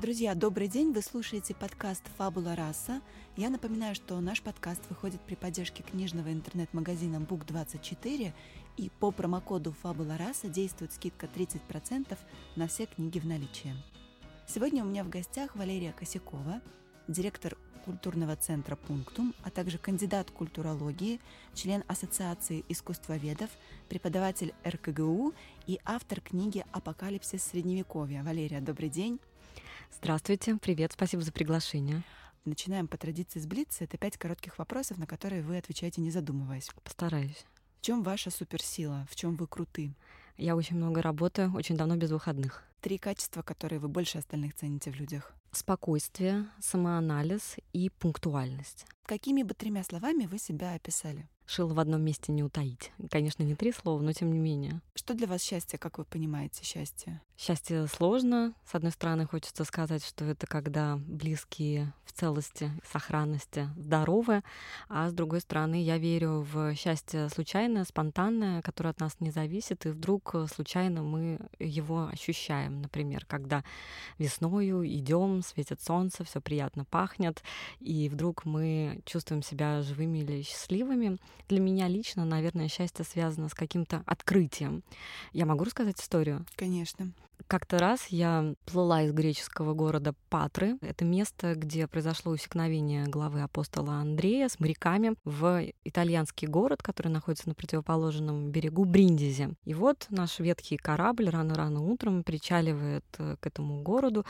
Друзья, добрый день! Вы слушаете подкаст «Фабула раса». Я напоминаю, что наш подкаст выходит при поддержке книжного интернет-магазина Book24, и по промокоду «Фабула раса» действует скидка 30% на все книги в наличии. Сегодня у меня в гостях Валерия Косякова, директор культурного центра «Пунктум», а также кандидат культурологии, член Ассоциации искусствоведов, преподаватель РКГУ и автор книги «Апокалипсис Средневековья». Валерия, добрый день. Здравствуйте, привет, спасибо за приглашение. Начинаем по традиции с Блица. Это пять коротких вопросов, на которые вы отвечаете, не задумываясь. Постараюсь. В чем ваша суперсила? В чем вы круты? Я очень много работаю, очень давно без выходных. Три качества, которые вы больше остальных цените в людях. Спокойствие, самоанализ и пунктуальность. Какими бы тремя словами вы себя описали? Шил в одном месте не утаить. Конечно, не три слова, но тем не менее. Что для вас счастье, как вы понимаете счастье? Счастье сложно. С одной стороны, хочется сказать, что это когда близкие в целости, сохранности, здоровы, а с другой стороны, я верю в счастье случайное, спонтанное, которое от нас не зависит, и вдруг случайно мы его ощущаем. Например, когда весною идем, светит солнце, все приятно пахнет, и вдруг мы чувствуем себя живыми или счастливыми. Для меня лично, наверное, счастье связано с каким-то открытием. Я могу рассказать историю? Конечно. Как-то раз я плыла из греческого города Патры. Это место, где произошло усекновение главы апостола Андрея с моряками в итальянский город, который находится на противоположном берегу Бриндизи. И вот наш ветхий корабль рано-рано утром причаливает э, к этому городу,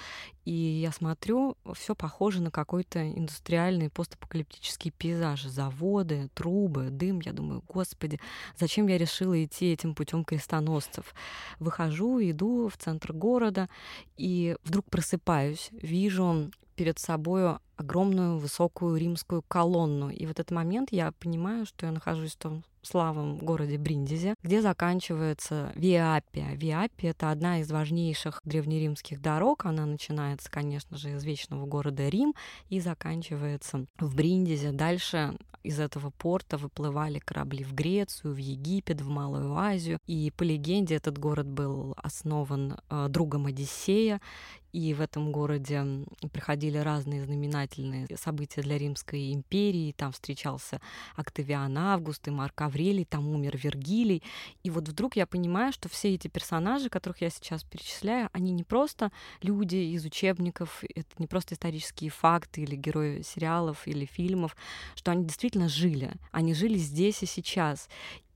и я смотрю, все похоже на какой-то индустриальный постапокалиптический пейзаж. Заводы, трубы, дым. Я думаю, господи, зачем я решила идти этим путем крестоносцев? Выхожу, иду в центр города, и вдруг просыпаюсь, вижу перед собой огромную высокую римскую колонну. И в этот момент я понимаю, что я нахожусь в том славном городе Бриндизе, где заканчивается Виапия. Виапия — это одна из важнейших древнеримских дорог. Она начинается, конечно же, из вечного города Рим и заканчивается в Бриндизе. Дальше из этого порта выплывали корабли в Грецию, в Египет, в Малую Азию. И по легенде этот город был основан э, другом Одиссея, и в этом городе приходили разные знаменательные события для Римской империи. Там встречался Октавиан Август и Марк Аврелий, там умер Вергилий. И вот вдруг я понимаю, что все эти персонажи, которых я сейчас перечисляю, они не просто люди из учебников, это не просто исторические факты или герои сериалов или фильмов, что они действительно жили. Они жили здесь и сейчас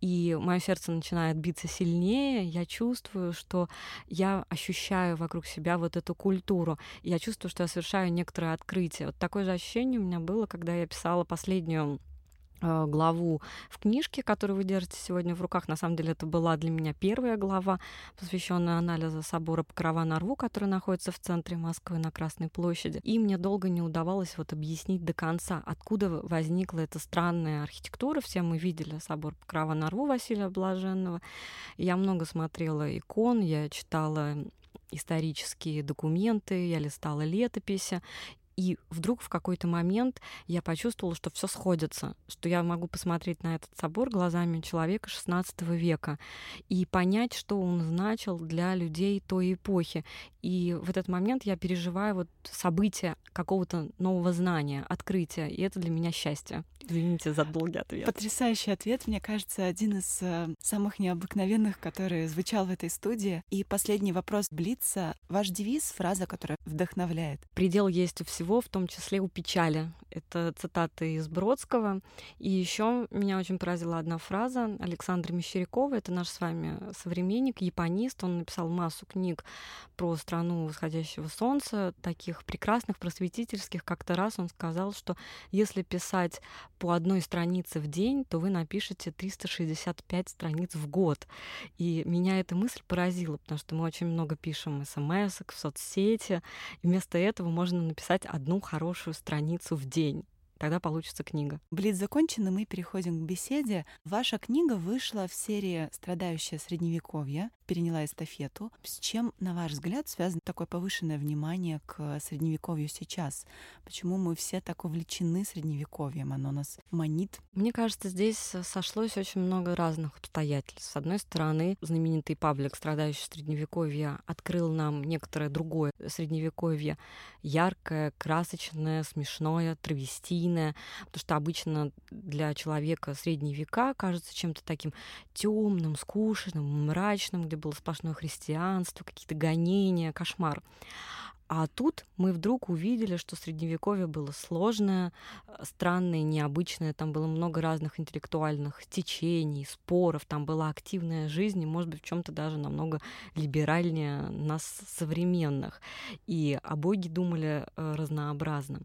и мое сердце начинает биться сильнее, я чувствую, что я ощущаю вокруг себя вот эту культуру, я чувствую, что я совершаю некоторое открытие. Вот такое же ощущение у меня было, когда я писала последнюю главу в книжке, которую вы держите сегодня в руках. На самом деле это была для меня первая глава, посвященная анализу собора Покрова на Рву, который находится в центре Москвы на Красной площади. И мне долго не удавалось вот объяснить до конца, откуда возникла эта странная архитектура. Все мы видели собор Покрова на Рву Василия Блаженного. Я много смотрела икон, я читала исторические документы, я листала летописи, и вдруг в какой-то момент я почувствовала, что все сходится, что я могу посмотреть на этот собор глазами человека XVI века и понять, что он значил для людей той эпохи. И в этот момент я переживаю вот события какого-то нового знания, открытия, и это для меня счастье. Извините за долгий ответ. Потрясающий ответ, мне кажется, один из э, самых необыкновенных, который звучал в этой студии. И последний вопрос Блица. Ваш девиз, фраза, которая вдохновляет. Предел есть у всего всего, в том числе у печали. Это цитаты из Бродского. И еще меня очень поразила одна фраза Александра Мещерякова. Это наш с вами современник, японист. Он написал массу книг про страну восходящего солнца, таких прекрасных, просветительских. Как-то раз он сказал, что если писать по одной странице в день, то вы напишете 365 страниц в год. И меня эта мысль поразила, потому что мы очень много пишем смс в соцсети, и вместо этого можно написать одну хорошую страницу в день тогда получится книга. Блиц закончен, и мы переходим к беседе. Ваша книга вышла в серии «Страдающая средневековье», переняла эстафету. С чем, на ваш взгляд, связано такое повышенное внимание к средневековью сейчас? Почему мы все так увлечены средневековьем? Оно нас манит? Мне кажется, здесь сошлось очень много разных обстоятельств. С одной стороны, знаменитый Павлик, страдающий средневековья, открыл нам некоторое другое средневековье, яркое, красочное, смешное, травестийное, потому что обычно для человека средние века кажется чем-то таким темным, скучным, мрачным, где было сплошное христианство, какие-то гонения, кошмар. А тут мы вдруг увидели, что средневековье было сложное, странное, необычное. Там было много разных интеллектуальных течений, споров. Там была активная жизнь, и, может быть, в чем-то даже намного либеральнее нас современных. И о Боге думали э, разнообразно.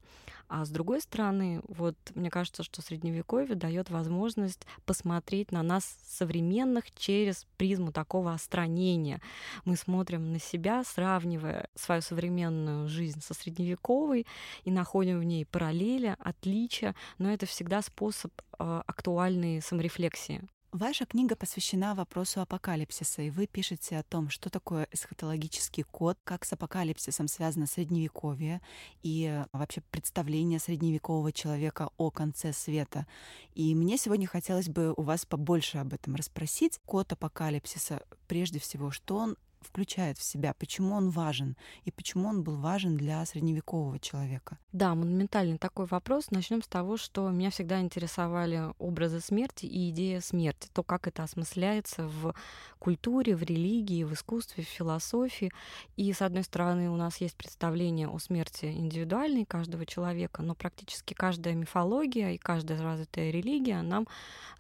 А с другой стороны, вот мне кажется, что средневековье дает возможность посмотреть на нас современных через призму такого остранения. Мы смотрим на себя, сравнивая свою современную жизнь со средневековой и находим в ней параллели, отличия, но это всегда способ э, актуальной саморефлексии. Ваша книга посвящена вопросу апокалипсиса, и вы пишете о том, что такое эсхатологический код, как с апокалипсисом связано средневековье и вообще представление средневекового человека о конце света. И мне сегодня хотелось бы у вас побольше об этом расспросить. Код апокалипсиса, прежде всего, что он включает в себя, почему он важен и почему он был важен для средневекового человека? Да, монументальный такой вопрос. Начнем с того, что меня всегда интересовали образы смерти и идея смерти, то, как это осмысляется в культуре, в религии, в искусстве, в философии. И, с одной стороны, у нас есть представление о смерти индивидуальной каждого человека, но практически каждая мифология и каждая развитая религия нам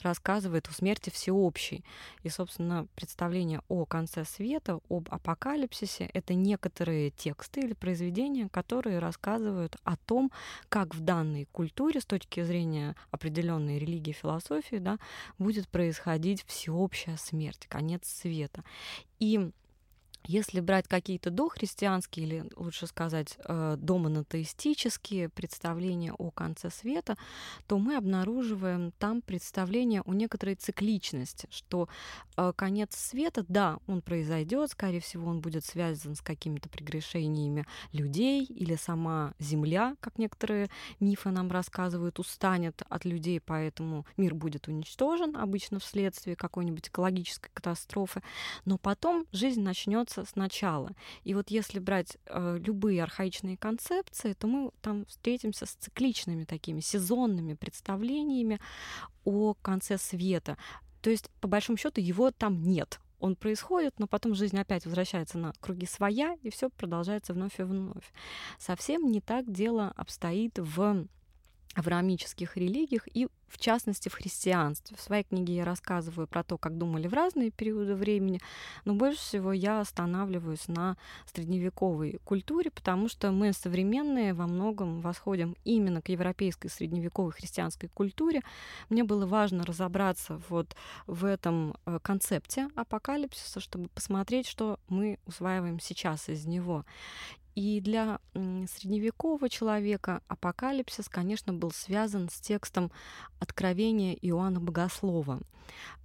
рассказывает о смерти всеобщей. И, собственно, представление о конце света, об апокалипсисе — это некоторые тексты или произведения, которые рассказывают о том, как в данной культуре с точки зрения определенной религии, философии, да, будет происходить всеобщая смерть, конец света. И если брать какие-то дохристианские или, лучше сказать, э, домонотеистические представления о конце света, то мы обнаруживаем там представление о некоторой цикличности, что э, конец света, да, он произойдет, скорее всего, он будет связан с какими-то прегрешениями людей или сама Земля, как некоторые мифы нам рассказывают, устанет от людей, поэтому мир будет уничтожен, обычно вследствие какой-нибудь экологической катастрофы, но потом жизнь начнет начнется сначала. И вот если брать э, любые архаичные концепции, то мы там встретимся с цикличными такими сезонными представлениями о конце света. То есть, по большому счету, его там нет. Он происходит, но потом жизнь опять возвращается на круги своя, и все продолжается вновь и вновь. Совсем не так дело обстоит в авраамических религиях и в частности в христианстве. В своей книге я рассказываю про то, как думали в разные периоды времени, но больше всего я останавливаюсь на средневековой культуре, потому что мы современные во многом восходим именно к европейской средневековой христианской культуре. Мне было важно разобраться вот в этом э, концепте апокалипсиса, чтобы посмотреть, что мы усваиваем сейчас из него. И для средневекового человека апокалипсис, конечно, был связан с текстом Откровения Иоанна Богослова.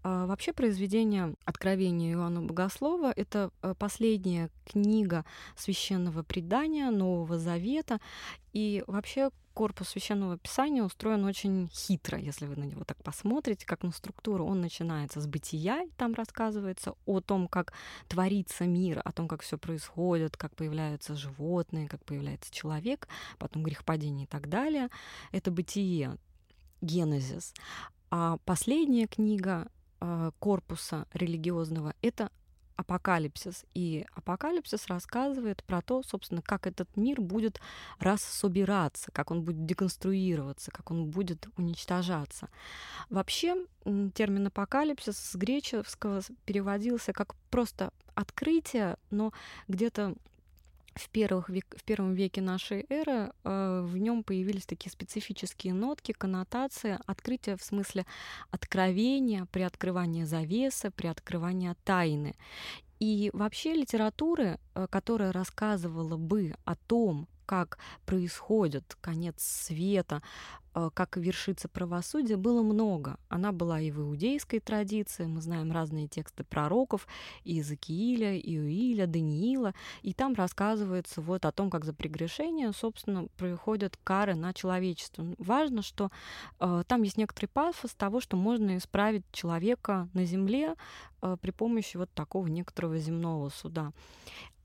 А вообще произведение Откровения Иоанна Богослова — это э, последняя книга священного предания Нового Завета. И вообще корпус священного писания устроен очень хитро, если вы на него так посмотрите, как на структуру. Он начинается с бытия, там рассказывается о том, как творится мир, о том, как все происходит, как появляются животные, как появляется человек, потом грехопадение и так далее. Это бытие, генезис. А последняя книга а, корпуса религиозного — это апокалипсис. И апокалипсис рассказывает про то, собственно, как этот мир будет рассобираться, как он будет деконструироваться, как он будет уничтожаться. Вообще термин апокалипсис с греческого переводился как просто открытие, но где-то в, первых век, в первом веке нашей эры э, в нем появились такие специфические нотки, коннотации, открытия в смысле откровения, приоткрывания завесы, приоткрывания тайны. И вообще литературы, э, которая рассказывала бы о том, как происходит конец света, э, как вершится правосудие, было много. Она была и в иудейской традиции, мы знаем разные тексты пророков, Иезекииля, Иуиля, Даниила, и там рассказывается вот о том, как за прегрешение, собственно, происходят кары на человечество. Важно, что э, там есть некоторый пафос того, что можно исправить человека на земле э, при помощи вот такого некоторого земного суда.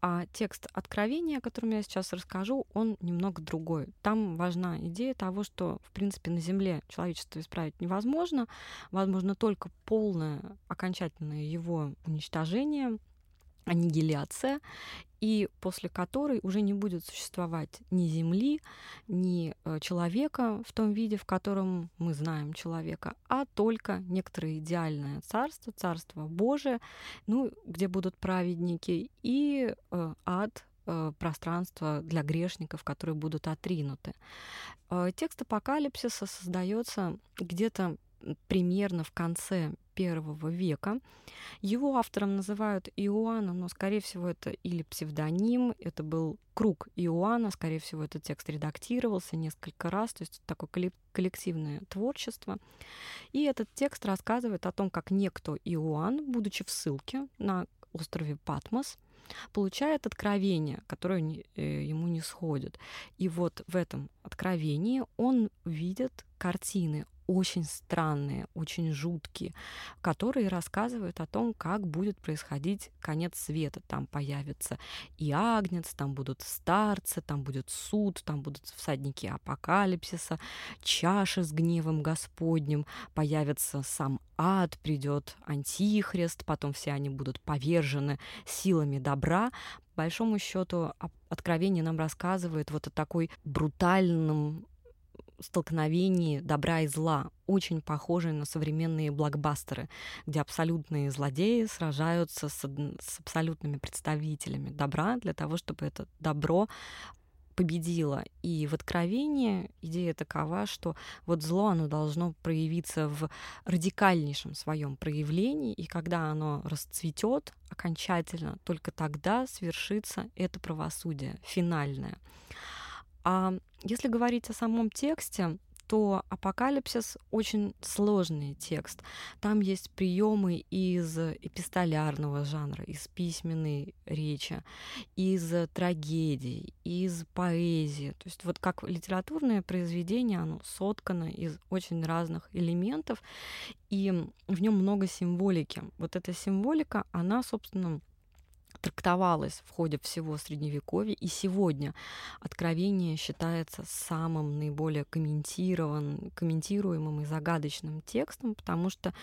А текст Откровения, о котором я сейчас расскажу, он немного другой. Там важна идея того, что, в принципе, на Земле человечество исправить невозможно. Возможно только полное, окончательное его уничтожение, аннигиляция и после которой уже не будет существовать ни Земли, ни э, человека в том виде, в котором мы знаем человека, а только некоторое идеальное царство, царство Божие, ну, где будут праведники, и э, ад, э, пространство для грешников, которые будут отринуты. Э, текст апокалипсиса создается где-то примерно в конце первого века. Его автором называют Иоанна, но, скорее всего, это или псевдоним, это был круг Иоанна, скорее всего, этот текст редактировался несколько раз, то есть такое коллективное творчество. И этот текст рассказывает о том, как некто Иоанн, будучи в ссылке на острове Патмос, получает откровение, которое э, ему не сходит. И вот в этом откровении он видит картины очень странные, очень жуткие, которые рассказывают о том, как будет происходить конец света. Там появится и агнец, там будут старцы, там будет суд, там будут всадники апокалипсиса, чаши с гневом Господним, появится сам ад, придет антихрист, потом все они будут повержены силами добра. По большому счету, откровение нам рассказывает вот о такой брутальном столкновении добра и зла, очень похожие на современные блокбастеры, где абсолютные злодеи сражаются с, с абсолютными представителями добра для того, чтобы это добро победило. И в Откровении идея такова, что вот зло, оно должно проявиться в радикальнейшем своем проявлении, и когда оно расцветет окончательно, только тогда свершится это правосудие финальное. А если говорить о самом тексте, то апокалипсис очень сложный текст. Там есть приемы из эпистолярного жанра, из письменной речи, из трагедий, из поэзии. То есть вот как литературное произведение, оно соткано из очень разных элементов, и в нем много символики. Вот эта символика, она, собственно, трактовалось в ходе всего Средневековья, и сегодня Откровение считается самым наиболее комментирован, комментируемым и загадочным текстом, потому что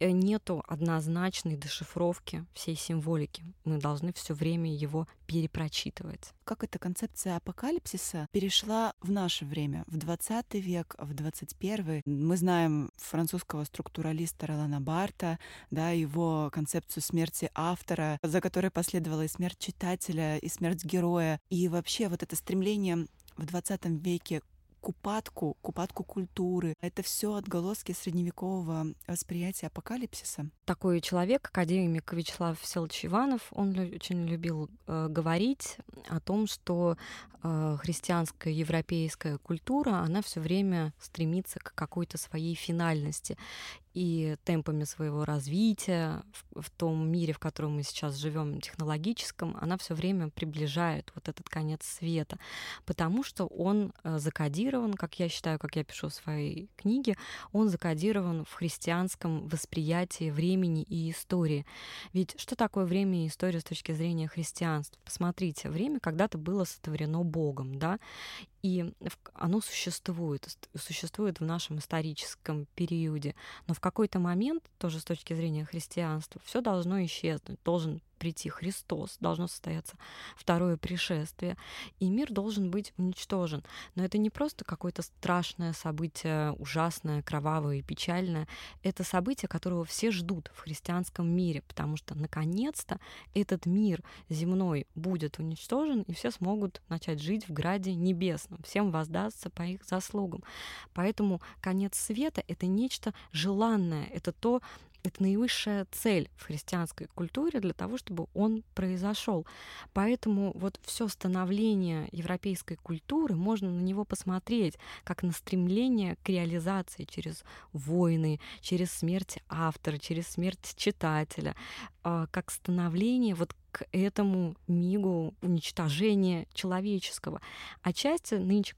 Э, нету однозначной дешифровки всей символики. Мы должны все время его перепрочитывать. Как эта концепция апокалипсиса перешла в наше время, в 20 век, в 21 Мы знаем французского структуралиста Ролана Барта, да, его концепцию смерти автора, за которой последовала и смерть читателя, и смерть героя. И вообще вот это стремление в 20 веке к упадку, к упадку культуры. Это все отголоски средневекового восприятия апокалипсиса. Такой человек, академик Вячеслав Всеволодович Иванов, он очень любил э, говорить о том, что э, христианская европейская культура, она все время стремится к какой-то своей финальности и темпами своего развития в, в том мире, в котором мы сейчас живем, технологическом, она все время приближает вот этот конец света, потому что он э, закодирован, как я считаю, как я пишу в своей книге, он закодирован в христианском восприятии времени и истории. Ведь что такое время и история с точки зрения христианства? Посмотрите, время когда-то было сотворено Богом, да, и оно существует, существует в нашем историческом периоде. Но в какой-то момент, тоже с точки зрения христианства, все должно исчезнуть, должен прийти Христос, должно состояться второе пришествие, и мир должен быть уничтожен. Но это не просто какое-то страшное событие, ужасное, кровавое и печальное. Это событие, которого все ждут в христианском мире, потому что наконец-то этот мир земной будет уничтожен, и все смогут начать жить в граде небесном. Всем воздастся по их заслугам. Поэтому конец света — это нечто желанное, это то, это наивысшая цель в христианской культуре для того, чтобы он произошел. Поэтому вот все становление европейской культуры можно на него посмотреть как на стремление к реализации через войны, через смерть автора, через смерть читателя, а, как становление вот к этому мигу уничтожения человеческого. Отчасти нынче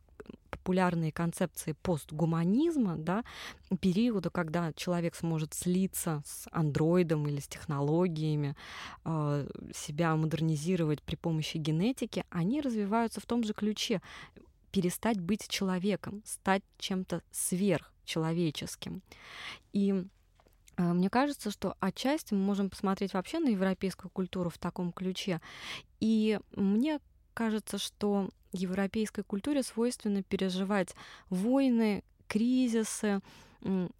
популярные концепции постгуманизма, да, периода, когда человек сможет слиться с андроидом или с технологиями, э, себя модернизировать при помощи генетики, они развиваются в том же ключе перестать быть человеком, стать чем-то сверхчеловеческим. И э, мне кажется, что отчасти мы можем посмотреть вообще на европейскую культуру в таком ключе. И мне кажется, что европейской культуре свойственно переживать войны, кризисы,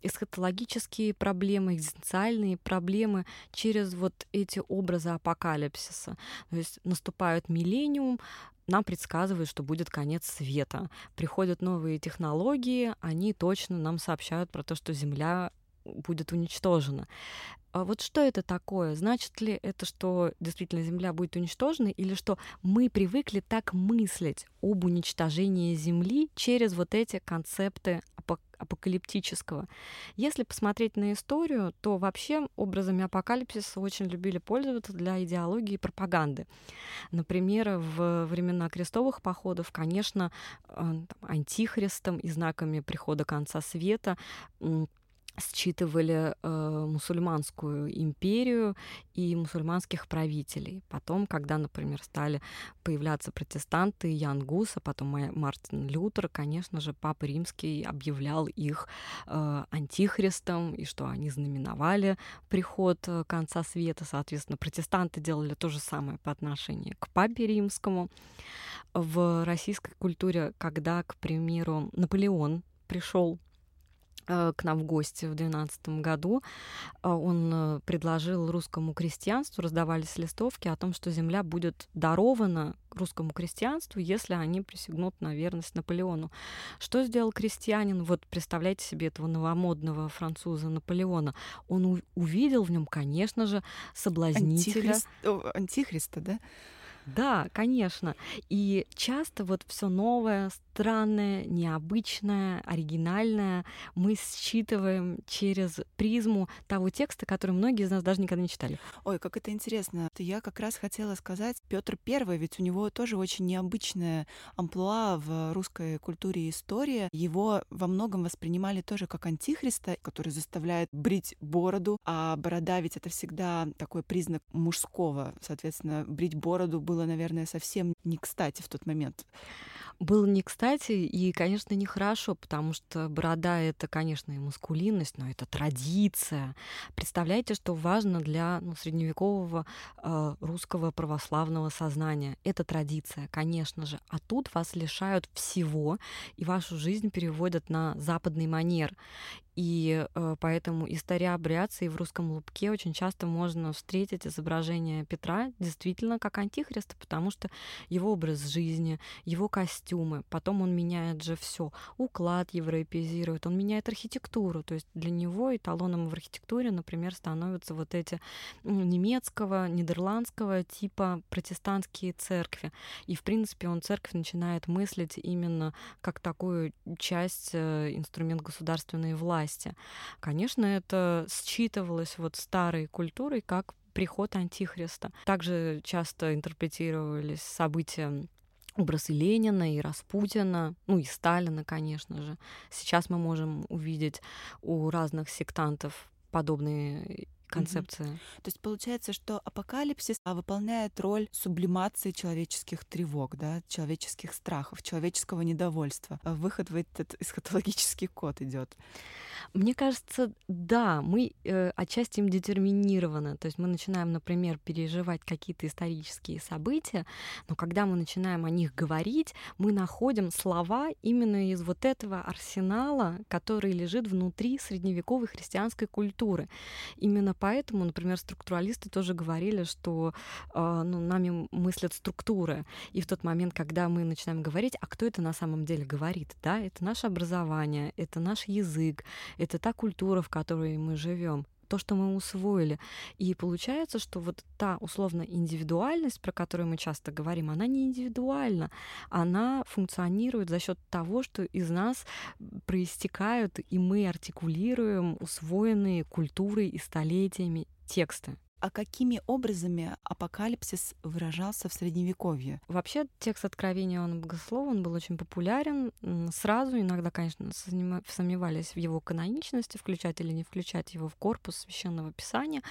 эсхатологические проблемы, экзистенциальные проблемы через вот эти образы апокалипсиса. То есть наступает миллениум, нам предсказывают, что будет конец света. Приходят новые технологии, они точно нам сообщают про то, что Земля будет уничтожена. А вот что это такое? Значит ли это, что действительно Земля будет уничтожена, или что мы привыкли так мыслить об уничтожении Земли через вот эти концепты апокалиптического. Если посмотреть на историю, то вообще образами апокалипсиса очень любили пользоваться для идеологии и пропаганды. Например, в времена крестовых походов, конечно, э, антихристом и знаками прихода конца света считывали э, мусульманскую империю и мусульманских правителей. Потом, когда, например, стали появляться протестанты, Ян Гус, а потом Мартин Лютер, конечно же, Папа Римский объявлял их э, антихристом, и что они знаменовали приход э, конца света. Соответственно, протестанты делали то же самое по отношению к Папе Римскому. В российской культуре, когда, к примеру, Наполеон пришел к нам в гости в 2012 году. Э, он э, предложил русскому крестьянству, раздавались листовки о том, что земля будет дарована русскому крестьянству, если они присягнут на верность Наполеону. Что сделал крестьянин? Вот представляете себе этого новомодного француза Наполеона. Он увидел в нем, конечно же, соблазнителя. Антихрист... Антихриста, да? Да, конечно. И часто вот все новое, странное, необычное, оригинальное мы считываем через призму того текста, который многие из нас даже никогда не читали. Ой, как это интересно. Я как раз хотела сказать, Петр Первый, ведь у него тоже очень необычная амплуа в русской культуре и истории. Его во многом воспринимали тоже как антихриста, который заставляет брить бороду, а борода ведь это всегда такой признак мужского. Соответственно, брить бороду было, наверное, совсем не кстати в тот момент было не кстати и, конечно, нехорошо, потому что борода — это, конечно, и маскулинность, но это традиция. Представляете, что важно для ну, средневекового э, русского православного сознания? Это традиция, конечно же. А тут вас лишают всего, и вашу жизнь переводят на западный манер. И э, поэтому историобряции в русском лупке очень часто можно встретить изображение Петра действительно как антихриста, потому что его образ жизни, его костюмы, потом он меняет же все, уклад европеизирует, он меняет архитектуру, то есть для него эталоном в архитектуре, например, становятся вот эти немецкого, нидерландского типа протестантские церкви. И, в принципе, он церковь начинает мыслить именно как такую часть, э, инструмент государственной власти. Конечно, это считывалось вот старой культурой как приход Антихриста. Также часто интерпретировались события образы Ленина и Распутина, ну и Сталина, конечно же. Сейчас мы можем увидеть у разных сектантов подобные концепция. Угу. То есть получается, что апокалипсис выполняет роль сублимации человеческих тревог, да, человеческих страхов, человеческого недовольства. Выход в этот эсхатологический код идет. Мне кажется, да, мы э, отчасти им детерминированы. То есть мы начинаем, например, переживать какие-то исторические события, но когда мы начинаем о них говорить, мы находим слова именно из вот этого арсенала, который лежит внутри средневековой христианской культуры. Именно поэтому, например, структуралисты тоже говорили, что э, ну, нами мыслят структуры. И в тот момент, когда мы начинаем говорить, а кто это на самом деле говорит, да, это наше образование, это наш язык, это та культура, в которой мы живем то, что мы усвоили. И получается, что вот та условно индивидуальность, про которую мы часто говорим, она не индивидуальна. Она функционирует за счет того, что из нас проистекают, и мы артикулируем усвоенные культурой и столетиями тексты. А какими образами апокалипсис выражался в Средневековье? Вообще текст Откровения он Богослова, он был очень популярен. Сразу иногда, конечно, сомневались в его каноничности, включать или не включать его в корпус Священного Писания,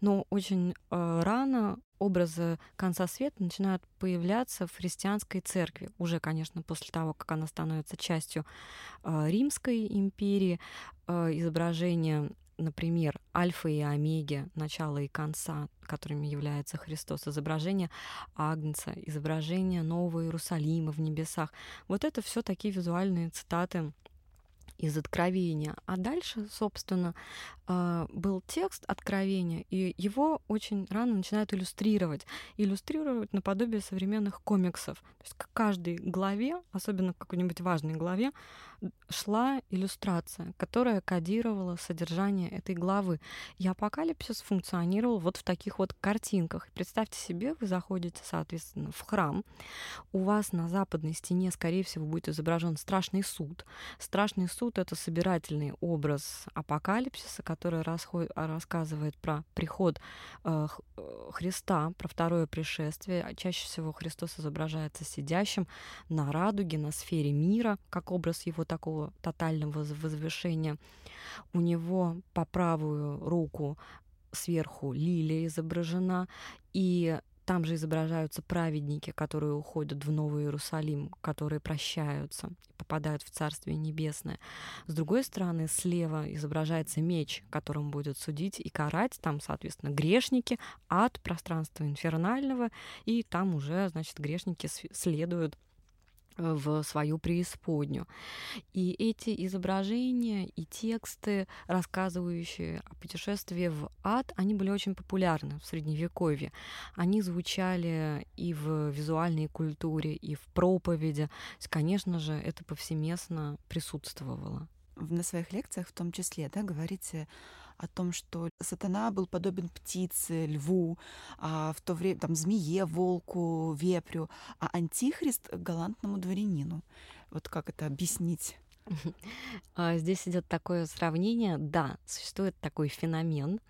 но очень э, рано образы конца света начинают появляться в христианской церкви. Уже, конечно, после того, как она становится частью э, Римской империи, э, изображение например, альфа и омеги, начала и конца, которыми является Христос, изображение Агнца, изображение Нового Иерусалима в небесах. Вот это все такие визуальные цитаты из Откровения. А дальше, собственно, а, был текст Откровения, и его очень рано начинают иллюстрировать. Иллюстрировать наподобие современных комиксов. То есть к каждой главе, особенно к какой-нибудь важной главе, шла иллюстрация, которая кодировала содержание этой главы. И апокалипсис функционировал вот в таких вот картинках. Представьте себе, вы заходите, соответственно, в храм, у вас на западной стене, скорее всего, будет изображен страшный суд. Страшный суд — это собирательный образ апокалипсиса, который расход... рассказывает про приход э, э, Христа, про второе пришествие. А чаще всего Христос изображается сидящим на радуге, на сфере мира, как образ его такого тотального возвышения. У него по правую руку сверху лилия изображена, и там же изображаются праведники, которые уходят в Новый Иерусалим, которые прощаются и попадают в Царствие Небесное. С другой стороны, слева изображается меч, которым будет судить и карать. Там, соответственно, грешники, ад, пространство инфернального, и там уже, значит, грешники следуют в свою преисподнюю. И эти изображения и тексты, рассказывающие о путешествии в ад, они были очень популярны в Средневековье. Они звучали и в визуальной культуре, и в проповеди. Конечно же, это повсеместно присутствовало. На своих лекциях в том числе, да, говорите о том, что сатана был подобен птице, льву, а в то время там змее, волку, вепрю, а антихрист — галантному дворянину. Вот как это объяснить? А, здесь идет такое сравнение. Да, существует такой феномен,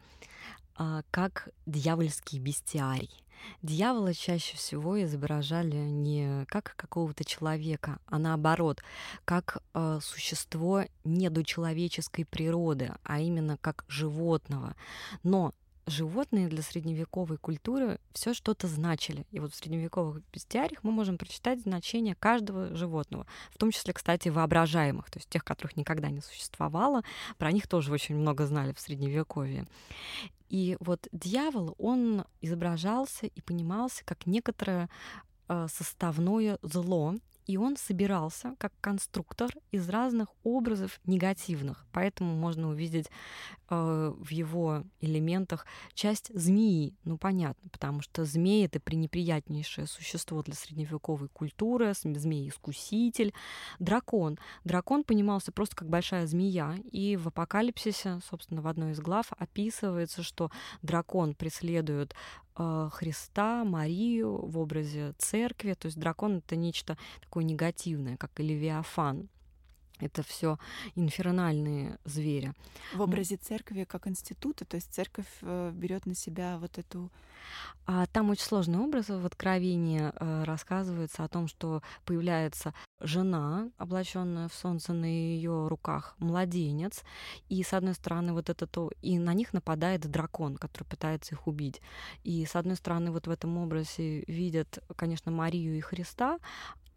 а, как дьявольский бестиарий. Дьявола чаще всего изображали не как какого-то человека, а наоборот, как э, существо недочеловеческой природы, а именно как животного. Но животные для средневековой культуры все что-то значили. И вот в средневековых бестиариях мы можем прочитать значение каждого животного, в том числе, кстати, воображаемых, то есть тех, которых никогда не существовало. Про них тоже очень много знали в средневековье. И вот дьявол, он изображался и понимался как некоторое э, составное зло, и он собирался как конструктор из разных образов негативных. Поэтому можно увидеть э, в его элементах часть змеи. Ну, понятно, потому что змеи — это пренеприятнейшее существо для средневековой культуры, змей-искуситель. Дракон. Дракон понимался просто как большая змея, и в апокалипсисе, собственно, в одной из глав описывается, что дракон преследует Христа, Марию в образе церкви. То есть дракон — это нечто такое негативное, как и Левиафан. Это все инфернальные звери. В образе церкви как института, то есть церковь э, берет на себя вот эту... А там очень сложный образ в Откровении э, рассказывается о том, что появляется жена, облаченная в солнце, на ее руках младенец, и с одной стороны вот это то, и на них нападает дракон, который пытается их убить. И с одной стороны вот в этом образе видят, конечно, Марию и Христа,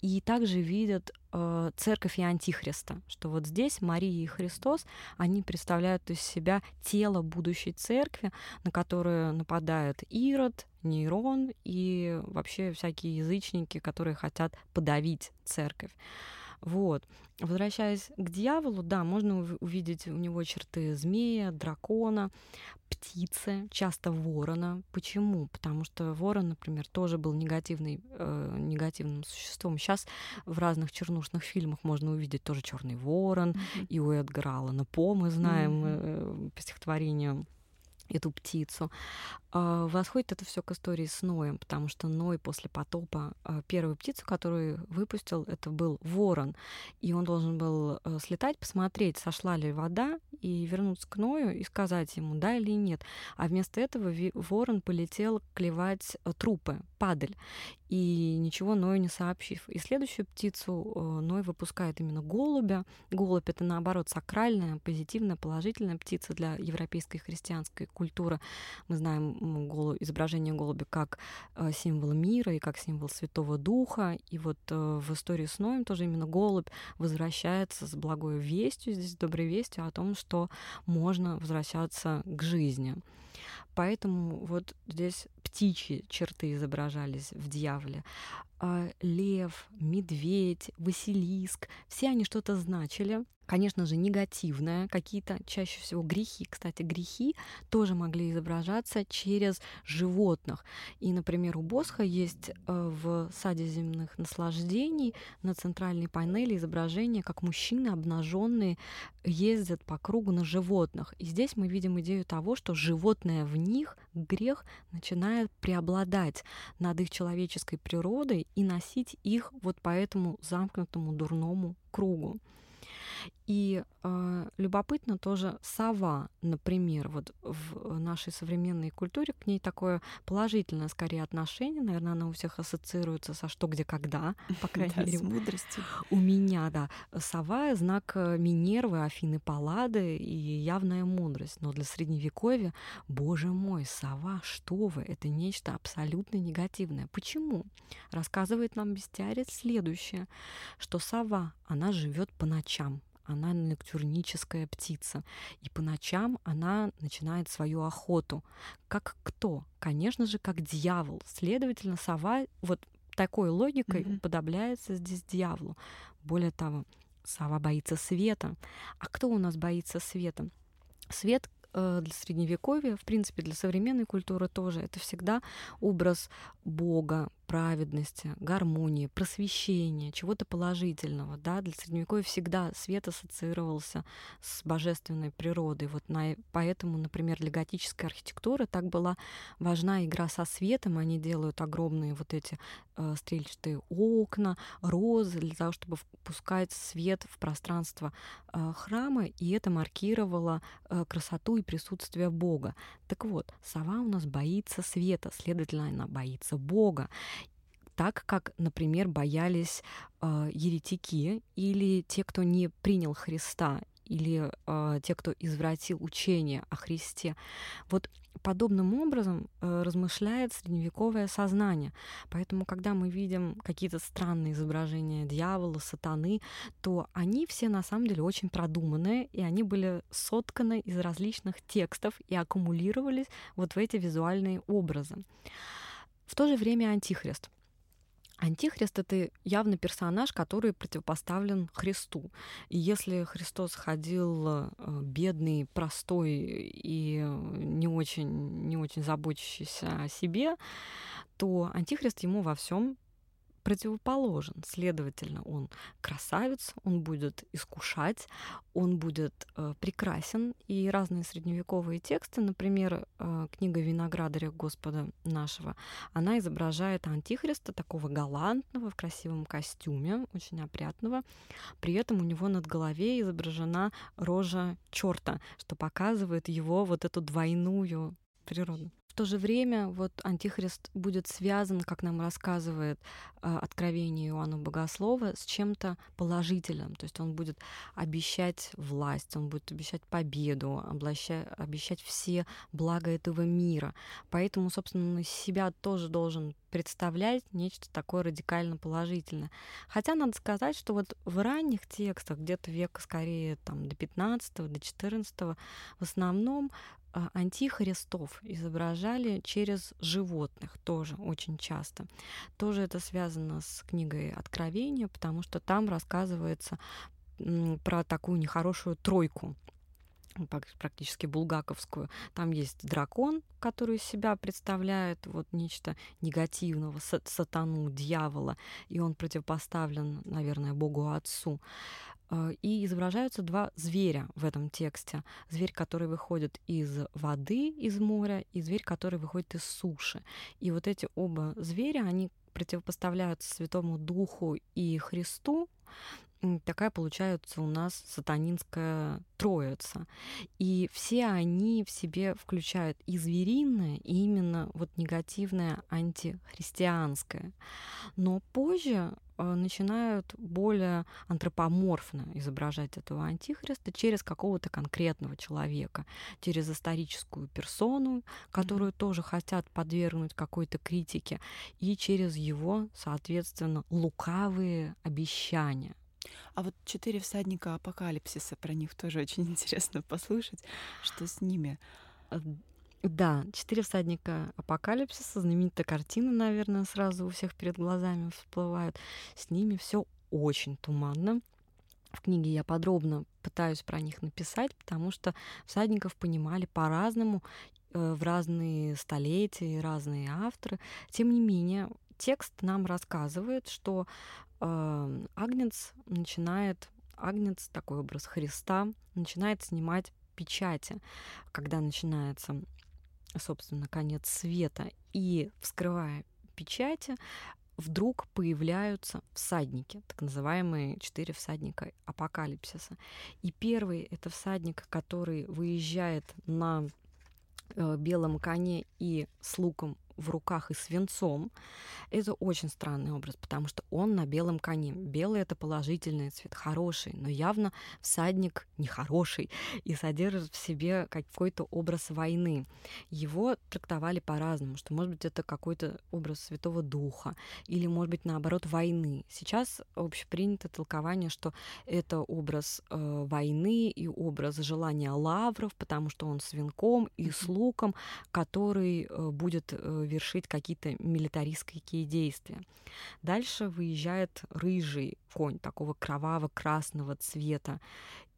и также видят э, церковь и антихриста, что вот здесь Мария и Христос, они представляют из себя тело будущей церкви, на которую нападает Ирод, Нейрон и вообще всякие язычники, которые хотят подавить церковь. Вот. Возвращаясь к дьяволу, да, можно увидеть у него черты змея, дракона, птицы, часто ворона. Почему? Потому что ворон, например, тоже был негативный, э, негативным существом. Сейчас в разных чернушных фильмах можно увидеть тоже черный ворон, mm-hmm. и у Эдгара Аллана По мы знаем mm-hmm. э, по стихотворению эту птицу. А, восходит это все к истории с Ноем, потому что Ной после потопа а, первую птицу, которую выпустил, это был ворон. И он должен был э, слетать, посмотреть, сошла ли вода, и вернуться к Ною и сказать ему, да или нет. А вместо этого ворон полетел клевать э, трупы, падаль, и ничего Ною не сообщив. И следующую птицу э, Ной выпускает именно голубя. Голубь — это, наоборот, сакральная, позитивная, положительная птица для европейской христианской культуры. Мы знаем изображение голубя как э, символ мира и как символ Святого Духа. И вот э, в истории с Ноем тоже именно голубь возвращается с благой вестью, здесь доброй вестью о том, что можно возвращаться к жизни. Поэтому вот здесь птичьи черты изображались в дьяволе. А, лев, медведь, Василиск, все они что-то значили. Конечно же, негативное, какие-то чаще всего грехи. Кстати, грехи тоже могли изображаться через животных. И, например, у Босха есть э, в саде земных наслаждений на центральной панели изображение, как мужчины обнаженные ездят по кругу на животных. И здесь мы видим идею того, что животное в них, грех, начинает преобладать над их человеческой природой и носить их вот по этому замкнутому дурному кругу. И э, любопытно тоже сова, например, вот в нашей современной культуре к ней такое положительное скорее отношение, наверное, она у всех ассоциируется со что, где, когда, по крайней мере. С мудростью. У меня, да. Сова — знак э, Минервы, Афины Паллады и явная мудрость. Но для Средневековья, боже мой, сова, что вы, это нечто абсолютно негативное. Почему? Рассказывает нам бестиарец следующее, что сова, она живет по ночам, она ноктюрническая птица. И по ночам она начинает свою охоту. Как кто? Конечно же, как дьявол. Следовательно, сова вот такой логикой mm-hmm. уподобляется здесь дьяволу. Более того, сова боится света. А кто у нас боится света? Свет Э, для средневековья, в принципе, для современной культуры тоже, это всегда образ Бога, праведности, гармонии, просвещения, чего-то положительного. Да? Для средневековья всегда свет ассоциировался с божественной природой. Вот на, поэтому, например, для готической архитектуры так была важна игра со светом. Они делают огромные вот эти э, стрельчатые окна, розы для того, чтобы впускать свет в пространство э, храма, и это маркировало э, красоту и присутствие Бога. Так вот, сова у нас боится света, следовательно, она боится Бога так как, например, боялись э, еретики или те, кто не принял Христа, или э, те, кто извратил учение о Христе. Вот подобным образом э, размышляет средневековое сознание. Поэтому, когда мы видим какие-то странные изображения дьявола, сатаны, то они все на самом деле очень продуманные, и они были сотканы из различных текстов и аккумулировались вот в эти визуальные образы. В то же время антихрист. Антихрист — это явно персонаж, который противопоставлен Христу. И если Христос ходил э, бедный, простой и не очень, не очень заботящийся о себе, то Антихрист ему во всем противоположен. Следовательно, он красавец, он будет искушать, он будет э, прекрасен. И разные средневековые тексты, например, э, книга «Виноградаря Господа нашего», она изображает антихриста, такого галантного, в красивом костюме, очень опрятного. При этом у него над голове изображена рожа черта, что показывает его вот эту двойную природу то же время вот Антихрист будет связан, как нам рассказывает э, откровение Иоанна Богослова, с чем-то положительным. То есть он будет обещать власть, он будет обещать победу, обещать все блага этого мира. Поэтому, собственно, себя тоже должен представлять нечто такое радикально положительное. Хотя надо сказать, что вот в ранних текстах, где-то века скорее там, до 15 до 14 в основном а, антихристов изображали через животных тоже очень часто. Тоже это связано с книгой Откровения, потому что там рассказывается про такую нехорошую тройку практически булгаковскую. Там есть дракон, который из себя представляет вот нечто негативного, сатану, дьявола, и он противопоставлен, наверное, Богу Отцу. А, и изображаются два зверя в этом тексте. Зверь, который выходит из воды, из моря, и зверь, который выходит из суши. И вот эти оба зверя, они противопоставляются Святому Духу и Христу, такая получается у нас сатанинская троица. И все они в себе включают и звериное, и именно вот негативное антихристианское. Но позже а, начинают более антропоморфно изображать этого антихриста через какого-то конкретного человека, через историческую персону, которую mm-hmm. тоже хотят подвергнуть какой-то критике, и через его, соответственно, лукавые обещания. А вот четыре всадника апокалипсиса, про них тоже очень интересно послушать, что с ними. Э, да, «Четыре всадника апокалипсиса», знаменитая картина, наверное, сразу у всех перед глазами всплывает. С ними все очень туманно. В книге я подробно пытаюсь про них написать, потому что всадников понимали по-разному э, в разные столетия, разные авторы. Тем не менее, текст нам рассказывает, что э, Агнец начинает, Агнец, такой образ Христа, начинает снимать печати, когда начинается собственно, конец света, и вскрывая печати, вдруг появляются всадники, так называемые четыре всадника апокалипсиса. И первый — это всадник, который выезжает на э, белом коне и с луком в руках и свинцом. Это очень странный образ, потому что он на белом коне. Белый — это положительный цвет, хороший, но явно всадник нехороший и содержит в себе какой-то образ войны. Его трактовали по-разному, что, может быть, это какой-то образ Святого Духа или, может быть, наоборот, войны. Сейчас общепринято толкование, что это образ э, войны и образ желания лавров, потому что он с венком и с луком, который э, будет э, вершить какие-то милитаристские действия. Дальше выезжает рыжий конь такого кроваво-красного цвета,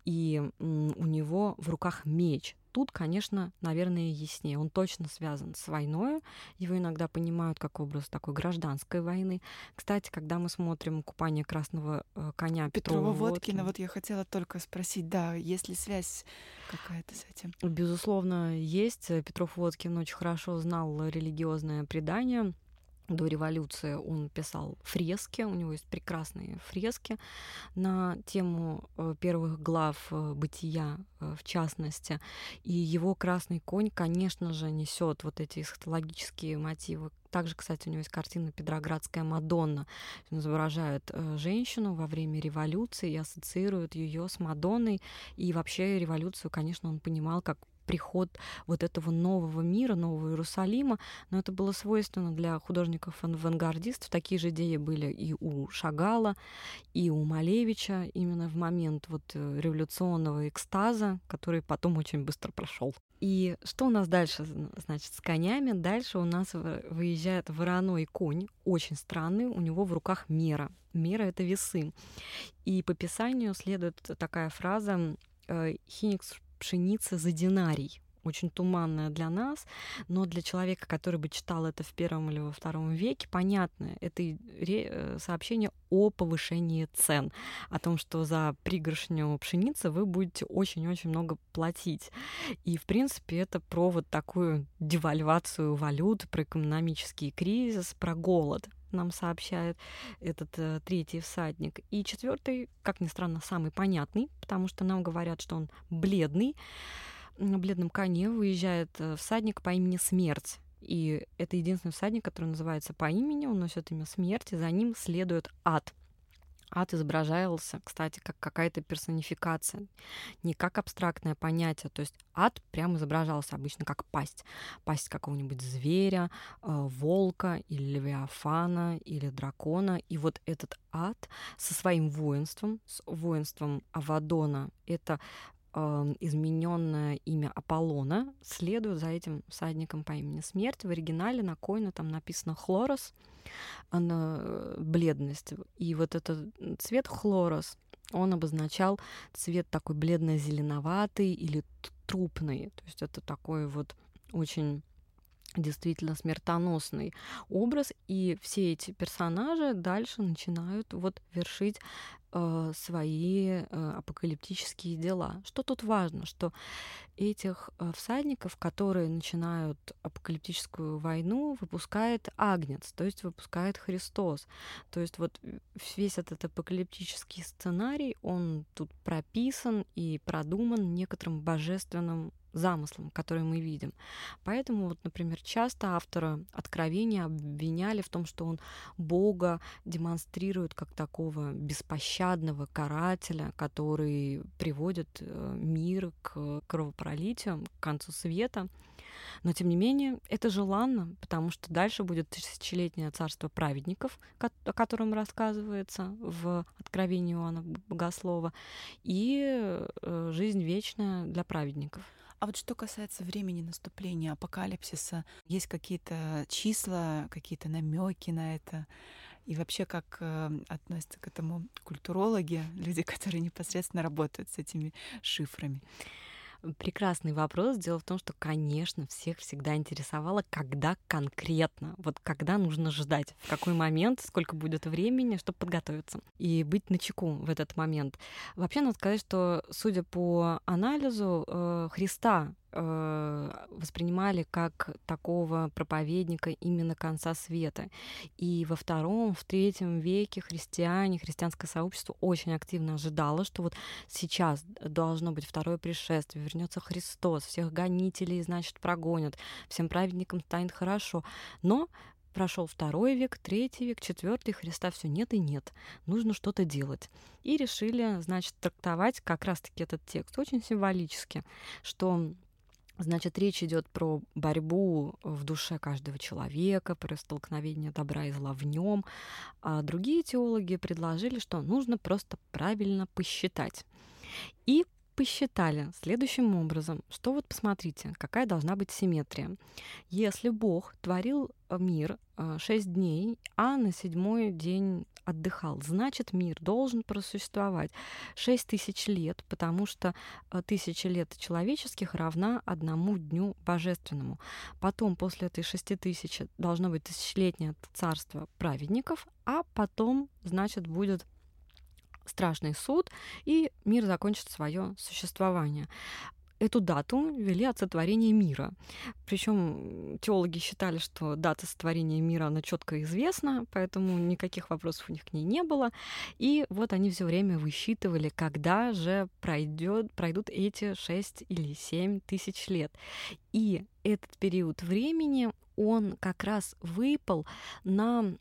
и у него в руках меч. Тут, конечно, наверное, яснее. Он точно связан с войной. Его иногда понимают как образ такой гражданской войны. Кстати, когда мы смотрим «Купание красного э, коня» Петрова, Петрова Водкина, вот я хотела только спросить, да, есть ли связь какая-то с этим? Безусловно, есть. Петров Водкин очень хорошо знал религиозное предание до революции он писал фрески, у него есть прекрасные фрески на тему э, первых глав э, бытия, э, в частности. И его красный конь, конечно же, несет вот эти эсхатологические мотивы. Также, кстати, у него есть картина «Петроградская Мадонна». Он изображает женщину во время революции и ассоциирует ее с Мадонной. И вообще революцию, конечно, он понимал как приход вот этого нового мира, нового Иерусалима, но это было свойственно для художников-авангардистов. Такие же идеи были и у Шагала, и у Малевича именно в момент вот э, революционного экстаза, который потом очень быстро прошел. И что у нас дальше, значит, с конями? Дальше у нас выезжает вороной конь, очень странный, у него в руках мера. Мера — это весы. И по Писанию следует такая фраза э, «Хиникс пшеница за динарий. очень туманное для нас, но для человека, который бы читал это в первом или во втором веке, понятно, это э, сообщение о повышении цен, о том, что за пригоршню пшеницы вы будете очень-очень много платить. И, в принципе, это про вот такую девальвацию валют, про экономический кризис, про голод нам сообщает этот э, третий всадник. И четвертый, как ни странно, самый понятный, потому что нам говорят, что он бледный на бледном коне выезжает э, всадник по имени Смерть. И это единственный всадник, который называется по имени, он носит имя смерти, за ним следует ад. Ад изображался, кстати, как какая-то персонификация, не как абстрактное понятие. То есть ад прямо изображался обычно как пасть. Пасть какого-нибудь зверя, э, волка или левиафана или дракона. И вот этот ад со своим воинством, с воинством Авадона, это измененное имя Аполлона следует за этим всадником по имени Смерть. В оригинале на коина там написано Хлорос, она э, бледность. И вот этот цвет Хлорос, он обозначал цвет такой бледно-зеленоватый или трупный. То есть это такой вот очень действительно смертоносный образ, и все эти персонажи дальше начинают вот вершить э, свои э, апокалиптические дела. Что тут важно, что этих э, всадников, которые начинают апокалиптическую войну, выпускает Агнец, то есть выпускает Христос. То есть вот весь этот апокалиптический сценарий, он тут прописан и продуман некоторым божественным замыслом, который мы видим. Поэтому, вот, например, часто автора Откровения обвиняли в том, что он Бога демонстрирует как такого беспощадного карателя, который приводит э, мир к кровопролитию, к концу света. Но, тем не менее, это желанно, потому что дальше будет тысячелетнее царство праведников, о котором рассказывается в Откровении Иоанна Богослова, и э, жизнь вечная для праведников. А вот что касается времени наступления апокалипсиса, есть какие-то числа, какие-то намеки на это? И вообще, как э, относятся к этому культурологи, люди, которые непосредственно работают с этими шифрами? Прекрасный вопрос. Дело в том, что, конечно, всех всегда интересовало, когда конкретно, вот когда нужно ждать, в какой момент, сколько будет времени, чтобы подготовиться и быть на чеку в этот момент. Вообще, надо сказать, что, судя по анализу, э, Христа воспринимали как такого проповедника именно конца света. И во втором, в третьем веке христиане, христианское сообщество очень активно ожидало, что вот сейчас должно быть второе пришествие, вернется Христос, всех гонителей, значит, прогонят, всем праведникам станет хорошо. Но Прошел второй век, третий век, четвертый, Христа все нет и нет. Нужно что-то делать. И решили, значит, трактовать как раз-таки этот текст очень символически, что Значит, речь идет про борьбу в душе каждого человека, про столкновение добра и зла в нем. А другие теологи предложили, что нужно просто правильно посчитать. И посчитали следующим образом, что вот посмотрите, какая должна быть симметрия. Если Бог творил мир э, шесть дней, а на седьмой день отдыхал. Значит, мир должен просуществовать 6 тысяч лет, потому что э, тысяча лет человеческих равна одному дню божественному. Потом, после этой 6 тысяч, должно быть тысячелетнее царство праведников, а потом, значит, будет страшный суд, и мир закончит свое существование эту дату вели от сотворения мира. Причем теологи считали, что дата сотворения мира, она четко известна, поэтому никаких вопросов у них к ней не было. И вот они все время высчитывали, когда же пройдет, пройдут эти 6 или 7 тысяч лет. И этот период времени, он как раз выпал на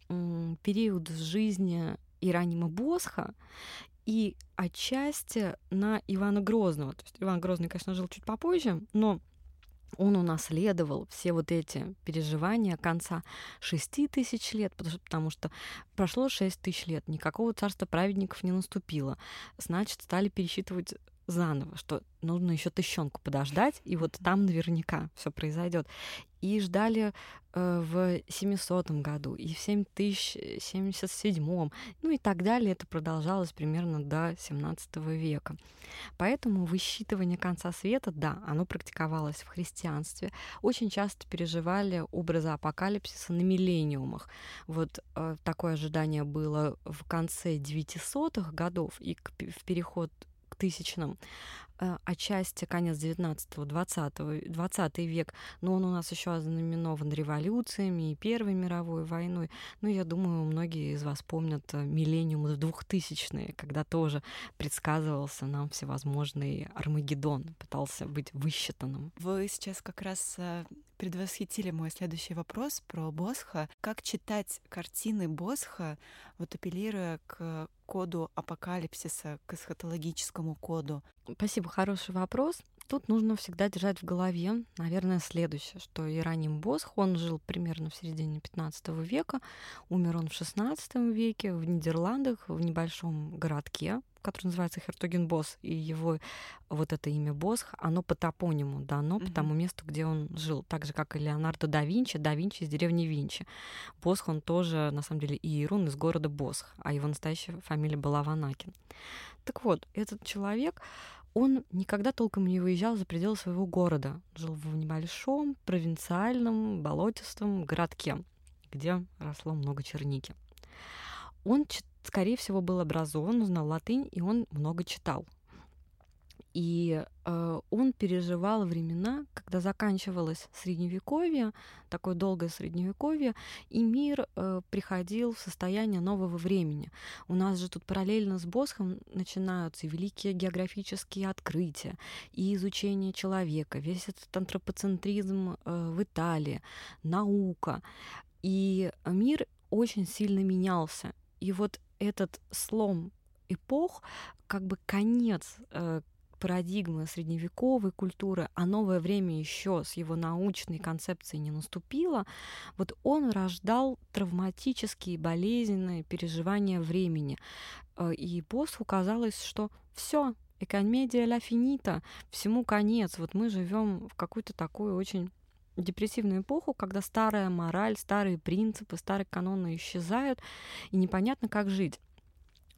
период жизни Иеронима Босха, и отчасти на Ивана Грозного. То есть Иван Грозный, конечно, жил чуть попозже, но он унаследовал все вот эти переживания конца шести тысяч лет, потому что прошло шесть тысяч лет, никакого царства праведников не наступило. Значит, стали пересчитывать заново, что нужно еще тыщенку подождать, и вот там наверняка все произойдет. И ждали э, в 700 году, и в 7077, ну и так далее. Это продолжалось примерно до 17 века. Поэтому высчитывание конца света, да, оно практиковалось в христианстве. Очень часто переживали образы апокалипсиса на миллениумах. Вот э, такое ожидание было в конце 900-х годов и к, в переход к тысячным. Э, отчасти конец 19-го, 20 20 век, но он у нас еще ознаменован революциями и Первой мировой войной. Ну, я думаю, многие из вас помнят э, миллениум 2000-е, когда тоже предсказывался нам всевозможный Армагеддон, пытался быть высчитанным. Вы сейчас как раз э, предвосхитили мой следующий вопрос про Босха. Как читать картины Босха, вот апеллируя к коду апокалипсиса, к эсхатологическому коду? Спасибо, хороший вопрос. Тут нужно всегда держать в голове, наверное, следующее, что Иероним Босх, он жил примерно в середине 15 века, умер он в 16 веке в Нидерландах, в небольшом городке, который называется Хертогенбос, и его вот это имя Босх, оно по топониму дано, mm-hmm. по тому месту, где он жил. Так же, как и Леонардо да Винчи, да Винчи из деревни Винчи. Босх, он тоже, на самом деле, Иерун из города Босх, а его настоящая фамилия была Ванакин. Так вот, этот человек, он никогда толком не выезжал за пределы своего города. Жил в небольшом, провинциальном, болотистом городке, где росло много черники. Он скорее всего, был образован, знал латынь, и он много читал. И э, он переживал времена, когда заканчивалось средневековье, такое долгое средневековье, и мир э, приходил в состояние нового времени. У нас же тут параллельно с Босхом начинаются и великие географические открытия, и изучение человека, весь этот антропоцентризм э, в Италии, наука. И мир очень сильно менялся. И вот этот слом эпох, как бы конец э, парадигмы средневековой культуры, а новое время еще с его научной концепцией не наступило, вот он рождал травматические, болезненные переживания времени. Э, и Босху казалось, что все, экономедия ля финита, всему конец. Вот мы живем в какую-то такую очень депрессивную эпоху, когда старая мораль, старые принципы, старые каноны исчезают, и непонятно, как жить.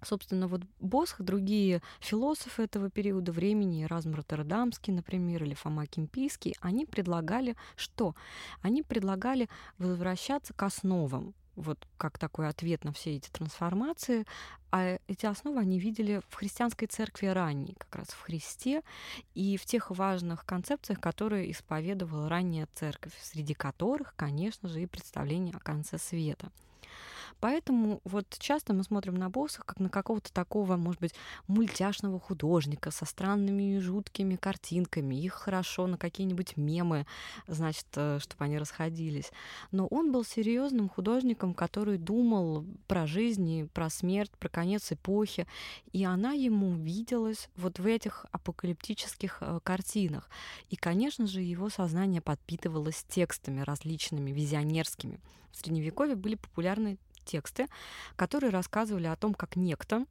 Собственно, вот Босх, другие философы этого периода времени, Разм Роттердамский, например, или Фома Кимпийский, они предлагали что? Они предлагали возвращаться к основам, вот как такой ответ на все эти трансформации. А эти основы они видели в христианской церкви ранней, как раз в Христе, и в тех важных концепциях, которые исповедовала ранняя церковь, среди которых, конечно же, и представление о конце света. Поэтому вот часто мы смотрим на боссов как на какого-то такого, может быть, мультяшного художника со странными и жуткими картинками. Их хорошо на какие-нибудь мемы, значит, э, чтобы они расходились. Но он был серьезным художником, который думал про жизнь, и про смерть, про конец эпохи. И она ему виделась вот в этих апокалиптических э, картинах. И, конечно же, его сознание подпитывалось текстами различными, визионерскими. В Средневековье были популярны тексты, которые рассказывали о том, как некто,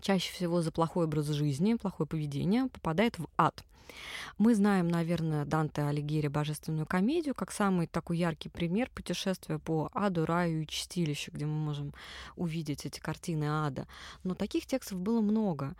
чаще всего за плохой образ жизни, плохое поведение, попадает в ад. Мы знаем, наверное, Данте Алигьери «Божественную комедию» как самый такой яркий пример путешествия по аду, раю и чистилищу, где мы можем увидеть эти картины ада. Но таких текстов было много.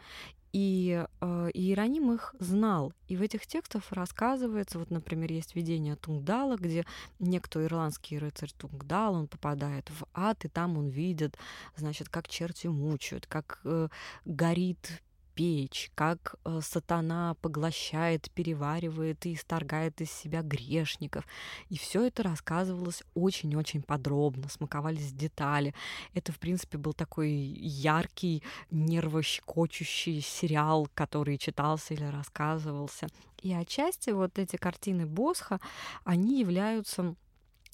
И э, Иероним их знал. И в этих текстах рассказывается, вот, например, есть видение Тунгдала, где некто ирландский рыцарь Тунгдал, он попадает в ад, и там он видит, значит, как черти мучают, как э, горит печь, как э, сатана поглощает, переваривает и исторгает из себя грешников. И все это рассказывалось очень-очень подробно, смаковались детали. Это, в принципе, был такой яркий, нервощекочущий сериал, который читался или рассказывался. И отчасти вот эти картины Босха, они являются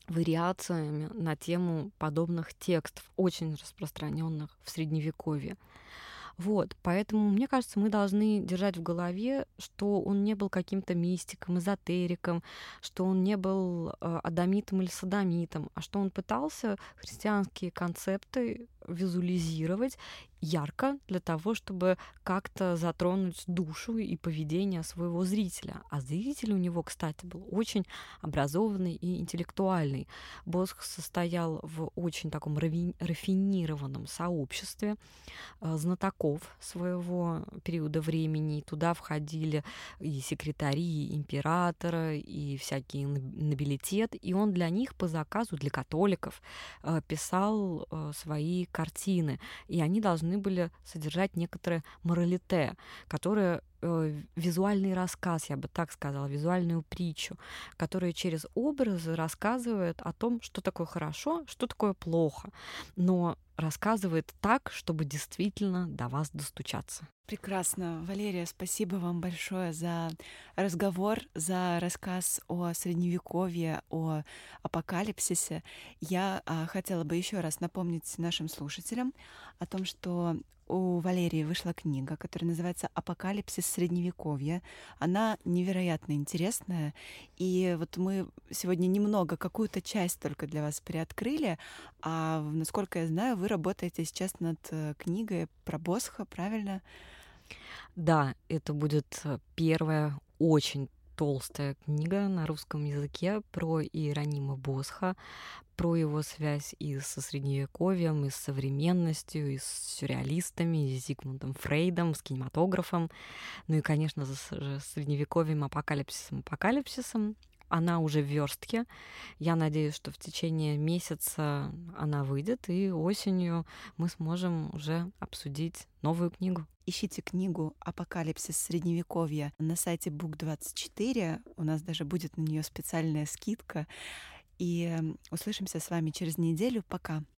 вариациями на тему подобных текстов, очень распространенных в Средневековье. Вот, поэтому, мне кажется, мы должны держать в голове, что он не был каким-то мистиком, эзотериком, что он не был э, адамитом или садомитом, а что он пытался христианские концепты визуализировать ярко для того, чтобы как-то затронуть душу и поведение своего зрителя. А зритель у него, кстати, был очень образованный и интеллектуальный. Босх состоял в очень таком рафинированном сообществе э, знатоков своего периода времени. Туда входили и секретари и императора, и всякий нобилитет. И он для них по заказу, для католиков, э, писал э, свои картины. И они должны были содержать некоторое моралите, которое э, визуальный рассказ, я бы так сказала, визуальную притчу, которая через образы рассказывает о том, что такое хорошо, что такое плохо, но рассказывает так, чтобы действительно до вас достучаться. Прекрасно. Валерия, спасибо вам большое за разговор, за рассказ о Средневековье, о апокалипсисе. Я а, хотела бы еще раз напомнить нашим слушателям о том, что у Валерии вышла книга, которая называется «Апокалипсис Средневековья». Она невероятно интересная, и вот мы сегодня немного, какую-то часть только для вас приоткрыли, а насколько я знаю, вы работаете сейчас над э, книгой про Босха, правильно? Да, это будет э, первая очень толстая книга на русском языке про Иеронима Босха, про его связь и со средневековьем, и с современностью, и с сюрреалистами, и с Зигмундом Фрейдом, с кинематографом, ну и, конечно, с средневековьем, апокалипсисом, апокалипсисом. Она уже в верстке. Я надеюсь, что в течение месяца она выйдет, и осенью мы сможем уже обсудить новую книгу. Ищите книгу «Апокалипсис Средневековья» на сайте Book24. У нас даже будет на нее специальная скидка. И услышимся с вами через неделю. Пока.